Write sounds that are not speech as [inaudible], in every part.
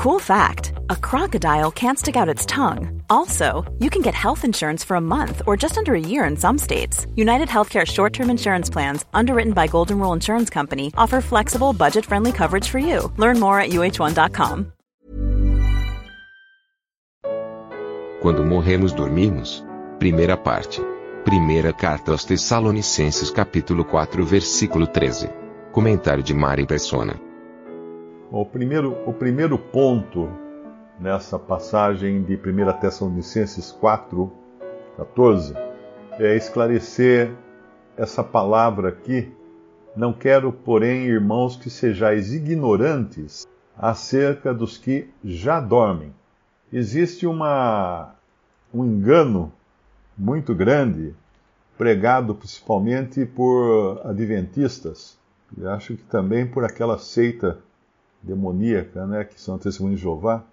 Cool fact a crocodile can't stick out its tongue. Also, you can get health insurance for a month or just under a year in some states. United Healthcare short term insurance plans, underwritten by Golden Rule Insurance Company, offer flexible, budget friendly coverage for you. Learn more at uh1.com. Quando morremos, dormimos. Primeira parte. Primeira carta aos Tessalonicenses, capítulo 4, versículo 13. Comentário de Mari Persona. O primeiro, o primeiro ponto nessa passagem de 1 Tessalonicenses 4, 14, é esclarecer essa palavra aqui. Não quero, porém, irmãos, que sejais ignorantes acerca dos que já dormem. Existe uma, um engano muito grande, pregado principalmente por adventistas, e acho que também por aquela seita demoníaca, né, que são testemunhos de Jeová,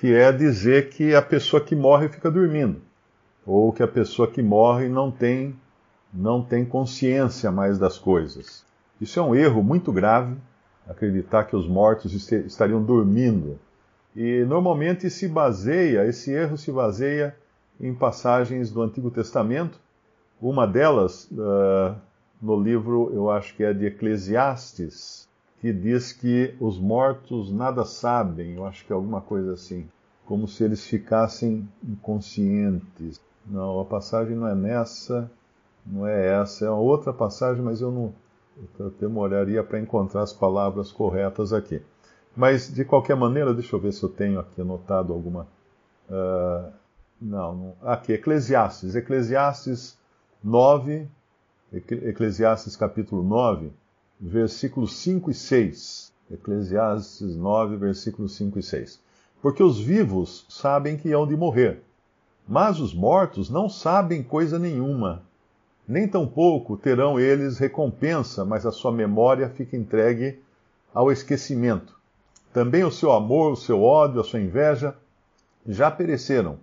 que é dizer que a pessoa que morre fica dormindo, ou que a pessoa que morre não tem não tem consciência mais das coisas. Isso é um erro muito grave, acreditar que os mortos estariam dormindo. E normalmente se baseia, esse erro se baseia em passagens do Antigo Testamento. Uma delas, uh, no livro, eu acho que é de Eclesiastes, que diz que os mortos nada sabem, eu acho que é alguma coisa assim, como se eles ficassem inconscientes. Não, a passagem não é nessa, não é essa, é outra passagem, mas eu não eu demoraria para encontrar as palavras corretas aqui. Mas, de qualquer maneira, deixa eu ver se eu tenho aqui anotado alguma. Uh, não, não, aqui, Eclesiastes. Eclesiastes 9, Eclesiastes capítulo 9 versículos 5 e 6. Eclesiastes 9, versículos 5 e 6. Porque os vivos sabem que hão de morrer, mas os mortos não sabem coisa nenhuma. Nem tampouco terão eles recompensa, mas a sua memória fica entregue ao esquecimento. Também o seu amor, o seu ódio, a sua inveja já pereceram,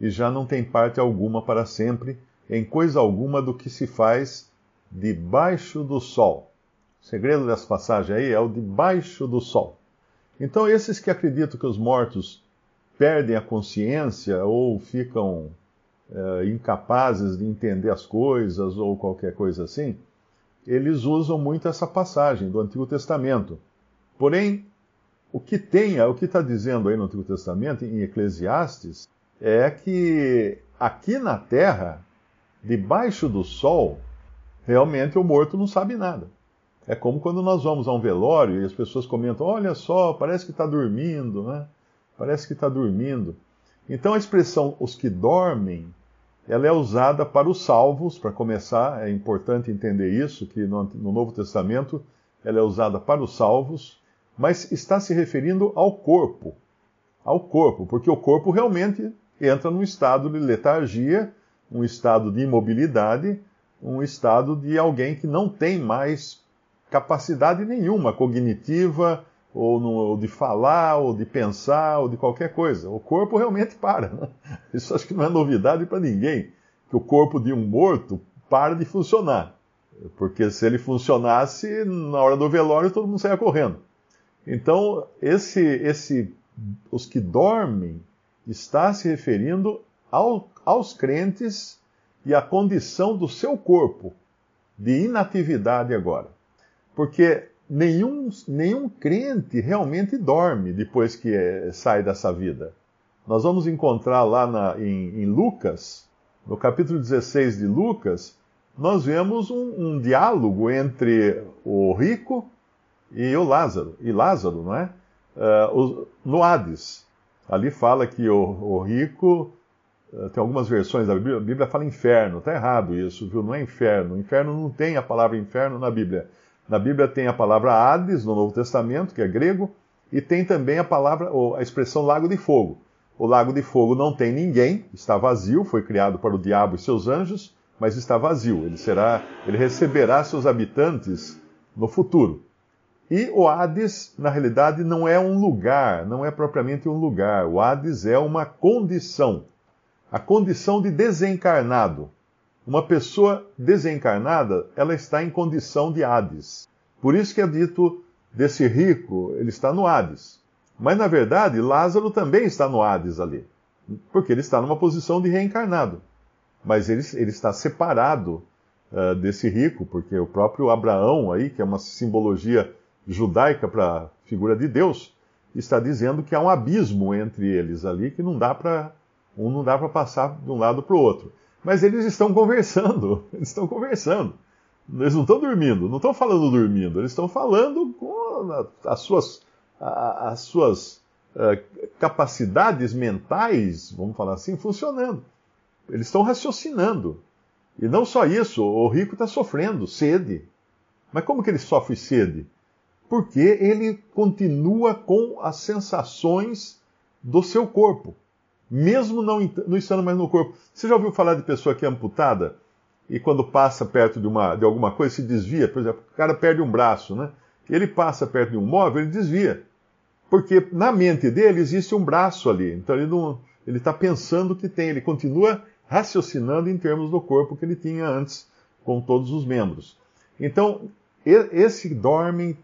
e já não tem parte alguma para sempre em coisa alguma do que se faz debaixo do sol. O segredo dessa passagem aí é o debaixo do sol. Então, esses que acreditam que os mortos perdem a consciência ou ficam é, incapazes de entender as coisas ou qualquer coisa assim, eles usam muito essa passagem do Antigo Testamento. Porém, o que tem, o que está dizendo aí no Antigo Testamento, em Eclesiastes, é que aqui na terra, debaixo do sol, realmente o morto não sabe nada. É como quando nós vamos a um velório e as pessoas comentam: olha só, parece que está dormindo, né? Parece que está dormindo. Então a expressão os que dormem, ela é usada para os salvos, para começar, é importante entender isso, que no, no Novo Testamento ela é usada para os salvos, mas está se referindo ao corpo. Ao corpo, porque o corpo realmente entra num estado de letargia, um estado de imobilidade, um estado de alguém que não tem mais capacidade nenhuma cognitiva, ou, no, ou, de falar, ou de pensar, ou de qualquer coisa. O corpo realmente para. Né? [laughs] Isso acho que não é novidade para ninguém, que o corpo de um morto para de funcionar. Porque se ele funcionasse, na hora do velório todo mundo saia correndo. Então, esse, esse, os que dormem está se referindo ao, aos crentes e à condição do seu corpo de inatividade agora. Porque nenhum, nenhum crente realmente dorme depois que é, sai dessa vida. Nós vamos encontrar lá na, em, em, Lucas, no capítulo 16 de Lucas, nós vemos um, um diálogo entre o rico e o Lázaro. E Lázaro, não é? Uh, no Hades. Ali fala que o, o rico uh, tem algumas versões da Bíblia, a Bíblia fala inferno, está errado isso, viu? Não é inferno. Inferno não tem a palavra inferno na Bíblia. Na Bíblia tem a palavra Hades, no Novo Testamento, que é grego, e tem também a palavra, a expressão lago de fogo. O lago de fogo não tem ninguém, está vazio, foi criado para o diabo e seus anjos, mas está vazio. Ele será, ele receberá seus habitantes no futuro. E o Hades, na realidade, não é um lugar, não é propriamente um lugar. O Hades é uma condição, a condição de desencarnado. Uma pessoa desencarnada, ela está em condição de Hades. Por isso que é dito desse rico, ele está no Hades. Mas na verdade, Lázaro também está no Hades ali, porque ele está numa posição de reencarnado. Mas ele, ele está separado uh, desse rico, porque o próprio Abraão, aí, que é uma simbologia judaica para a figura de Deus, está dizendo que há um abismo entre eles ali que não dá para um não dá para passar de um lado para o outro. Mas eles estão conversando, [laughs] eles estão conversando. Eles não estão dormindo, não estão falando dormindo, eles estão falando com as suas, as suas uh, capacidades mentais, vamos falar assim, funcionando. Eles estão raciocinando. E não só isso, o rico está sofrendo sede. Mas como que ele sofre sede? Porque ele continua com as sensações do seu corpo, mesmo não, não estando mais no corpo. Você já ouviu falar de pessoa que é amputada e quando passa perto de, uma, de alguma coisa se desvia? Por exemplo, o cara perde um braço, né? Ele passa perto de um móvel, ele desvia. Porque na mente dele existe um braço ali. Então ele não, ele está pensando que tem, ele continua raciocinando em termos do corpo que ele tinha antes, com todos os membros. Então, esse dorme,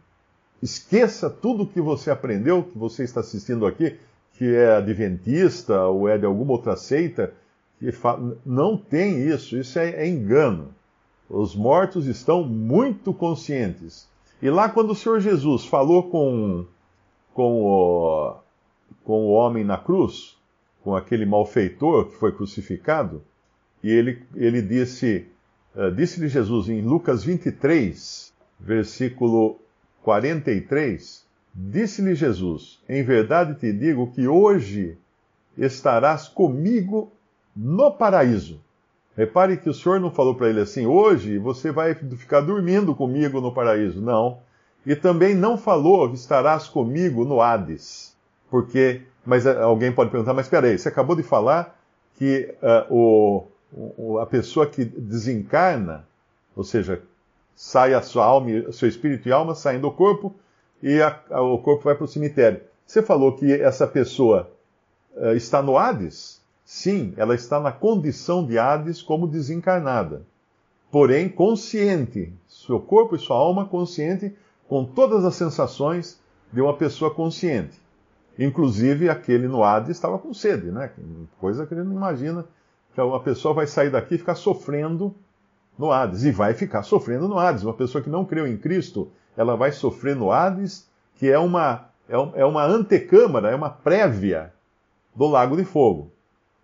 esqueça tudo que você aprendeu, que você está assistindo aqui, que é adventista ou é de alguma outra seita, que não tem isso, isso é, é engano. Os mortos estão muito conscientes. E lá, quando o Senhor Jesus falou com, com, o, com o homem na cruz, com aquele malfeitor que foi crucificado, e ele, ele disse, uh, disse-lhe Jesus em Lucas 23, versículo 43, disse-lhe Jesus: Em verdade te digo que hoje estarás comigo no paraíso. Repare que o Senhor não falou para ele assim: hoje você vai ficar dormindo comigo no paraíso. Não. E também não falou estarás comigo no Hades. Porque mas eh, alguém pode perguntar, mas espera aí, você acabou de falar que uh, o, o, a pessoa que desencarna, ou seja, sai a sua alma, seu espírito e alma saem do corpo e a, a, o corpo vai para o cemitério. Você falou que essa pessoa uh, está no Hades? Sim, ela está na condição de Hades como desencarnada. Porém, consciente, seu corpo e sua alma consciente com todas as sensações de uma pessoa consciente. Inclusive, aquele no Hades estava com sede, né? Coisa que ele não imagina que uma pessoa vai sair daqui e ficar sofrendo no Hades. E vai ficar sofrendo no Hades. Uma pessoa que não creu em Cristo, ela vai sofrer no Hades, que é uma, é, é uma antecâmara, é uma prévia do Lago de Fogo,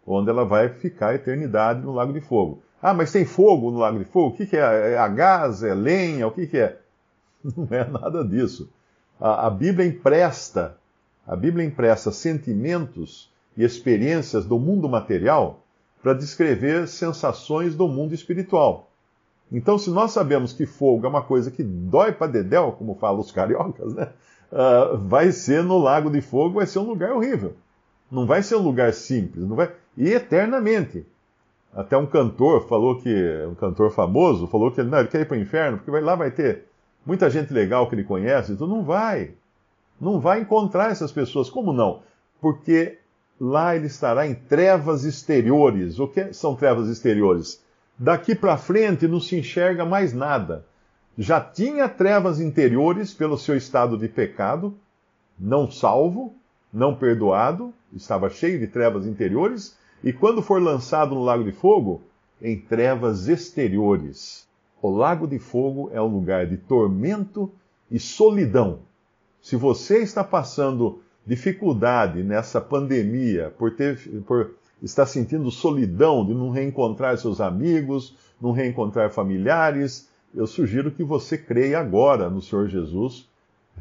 onde ela vai ficar a eternidade no Lago de Fogo. Ah, mas tem fogo no Lago de Fogo? O que, que é? É a gás? É lenha? O que, que é? [laughs] Não é nada disso. A, a Bíblia empresta a Bíblia empresta sentimentos e experiências do mundo material para descrever sensações do mundo espiritual. Então, se nós sabemos que fogo é uma coisa que dói para dedéu, como falam os cariocas, né? Uh, vai ser no Lago de Fogo, vai ser um lugar horrível. Não vai ser um lugar simples, não vai e eternamente. Até um cantor falou que, um cantor famoso, falou que não, ele quer ir para o inferno, porque vai, lá vai ter muita gente legal que ele conhece, então não vai não vai encontrar essas pessoas. Como não? Porque lá ele estará em trevas exteriores. O que são trevas exteriores? Daqui para frente não se enxerga mais nada. Já tinha trevas interiores pelo seu estado de pecado, não salvo, não perdoado, estava cheio de trevas interiores, e quando for lançado no lago de fogo, em trevas exteriores. O lago de fogo é um lugar de tormento e solidão. Se você está passando dificuldade nessa pandemia, por, ter, por estar sentindo solidão de não reencontrar seus amigos, não reencontrar familiares, eu sugiro que você creia agora no Senhor Jesus,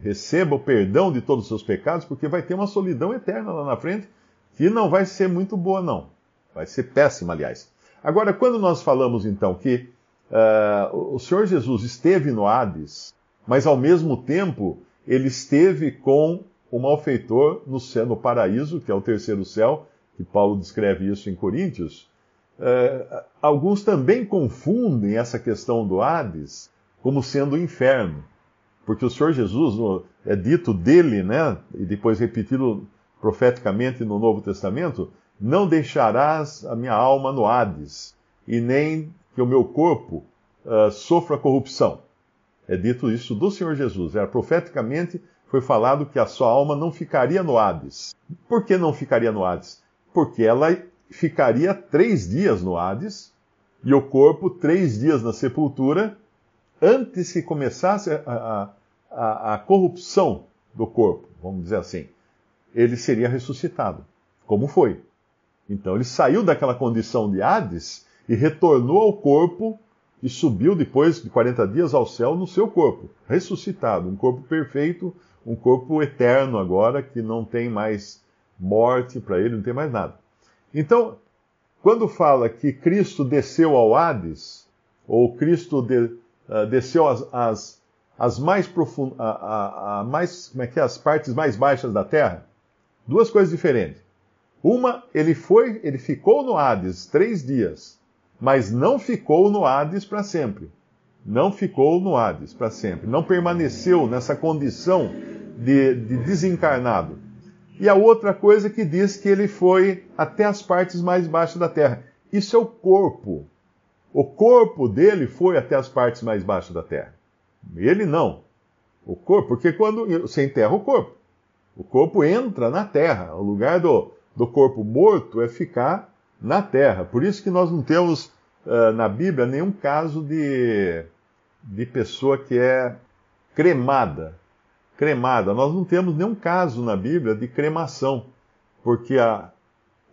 receba o perdão de todos os seus pecados, porque vai ter uma solidão eterna lá na frente que não vai ser muito boa, não. Vai ser péssima, aliás. Agora, quando nós falamos então que uh, o Senhor Jesus esteve no Hades, mas ao mesmo tempo ele esteve com o malfeitor no, no paraíso, que é o terceiro céu, que Paulo descreve isso em Coríntios. É, alguns também confundem essa questão do Hades como sendo o inferno, porque o Senhor Jesus é dito dele, né, e depois repetido profeticamente no Novo Testamento: não deixarás a minha alma no Hades, e nem que o meu corpo uh, sofra corrupção. É dito isso do Senhor Jesus, era profeticamente foi falado que a sua alma não ficaria no Hades. Por que não ficaria no Hades? Porque ela ficaria três dias no Hades e o corpo três dias na sepultura antes que começasse a, a, a corrupção do corpo, vamos dizer assim. Ele seria ressuscitado, como foi. Então ele saiu daquela condição de Hades e retornou ao corpo e subiu depois de 40 dias ao céu no seu corpo, ressuscitado, um corpo perfeito um corpo eterno agora, que não tem mais morte para ele, não tem mais nada. Então, quando fala que Cristo desceu ao Hades, ou Cristo de, uh, desceu às, mais profundas, mais, como é que é, as partes mais baixas da terra, duas coisas diferentes. Uma, ele foi, ele ficou no Hades três dias, mas não ficou no Hades para sempre não ficou no Hades para sempre, não permaneceu nessa condição de, de, desencarnado. E a outra coisa que diz que ele foi até as partes mais baixas da terra. Isso é o corpo. O corpo dele foi até as partes mais baixas da terra. Ele não. O corpo, porque quando você enterra o corpo, o corpo entra na terra. O lugar do, do corpo morto é ficar na terra. Por isso que nós não temos uh, na Bíblia nenhum caso de, de pessoa que é cremada. Cremada. Nós não temos nenhum caso na Bíblia de cremação, porque a,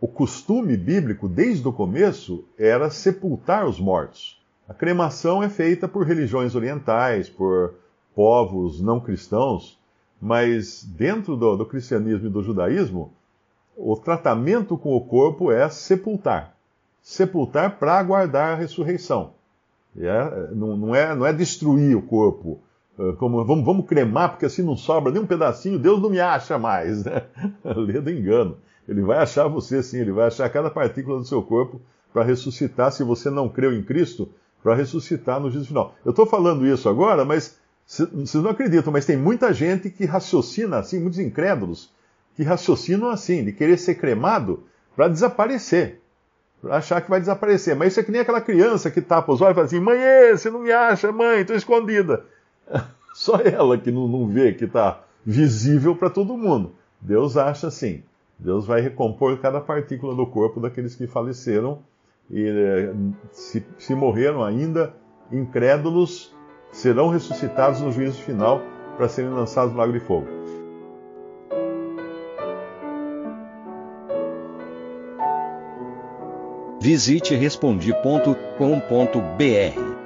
o costume bíblico, desde o começo, era sepultar os mortos. A cremação é feita por religiões orientais, por povos não cristãos, mas dentro do, do cristianismo e do judaísmo, o tratamento com o corpo é sepultar sepultar para aguardar a ressurreição. É, não, não, é, não é destruir o corpo, como vamos, vamos cremar, porque assim não sobra nem um pedacinho, Deus não me acha mais. Né? [laughs] Lê do engano. Ele vai achar você sim, ele vai achar cada partícula do seu corpo para ressuscitar, se você não creu em Cristo, para ressuscitar no juízo final. Eu estou falando isso agora, mas vocês não acreditam, mas tem muita gente que raciocina assim, muitos incrédulos, que raciocinam assim, de querer ser cremado para desaparecer achar que vai desaparecer. Mas isso é que nem aquela criança que tapa os olhos e fala assim: mãe, você não me acha, mãe, estou escondida. [laughs] Só ela que não, vê que está visível para todo mundo. Deus acha assim. Deus vai recompor cada partícula do corpo daqueles que faleceram e eh, se, se morreram ainda, incrédulos, serão ressuscitados no juízo final para serem lançados no lago de fogo. Visite respondi.com.br.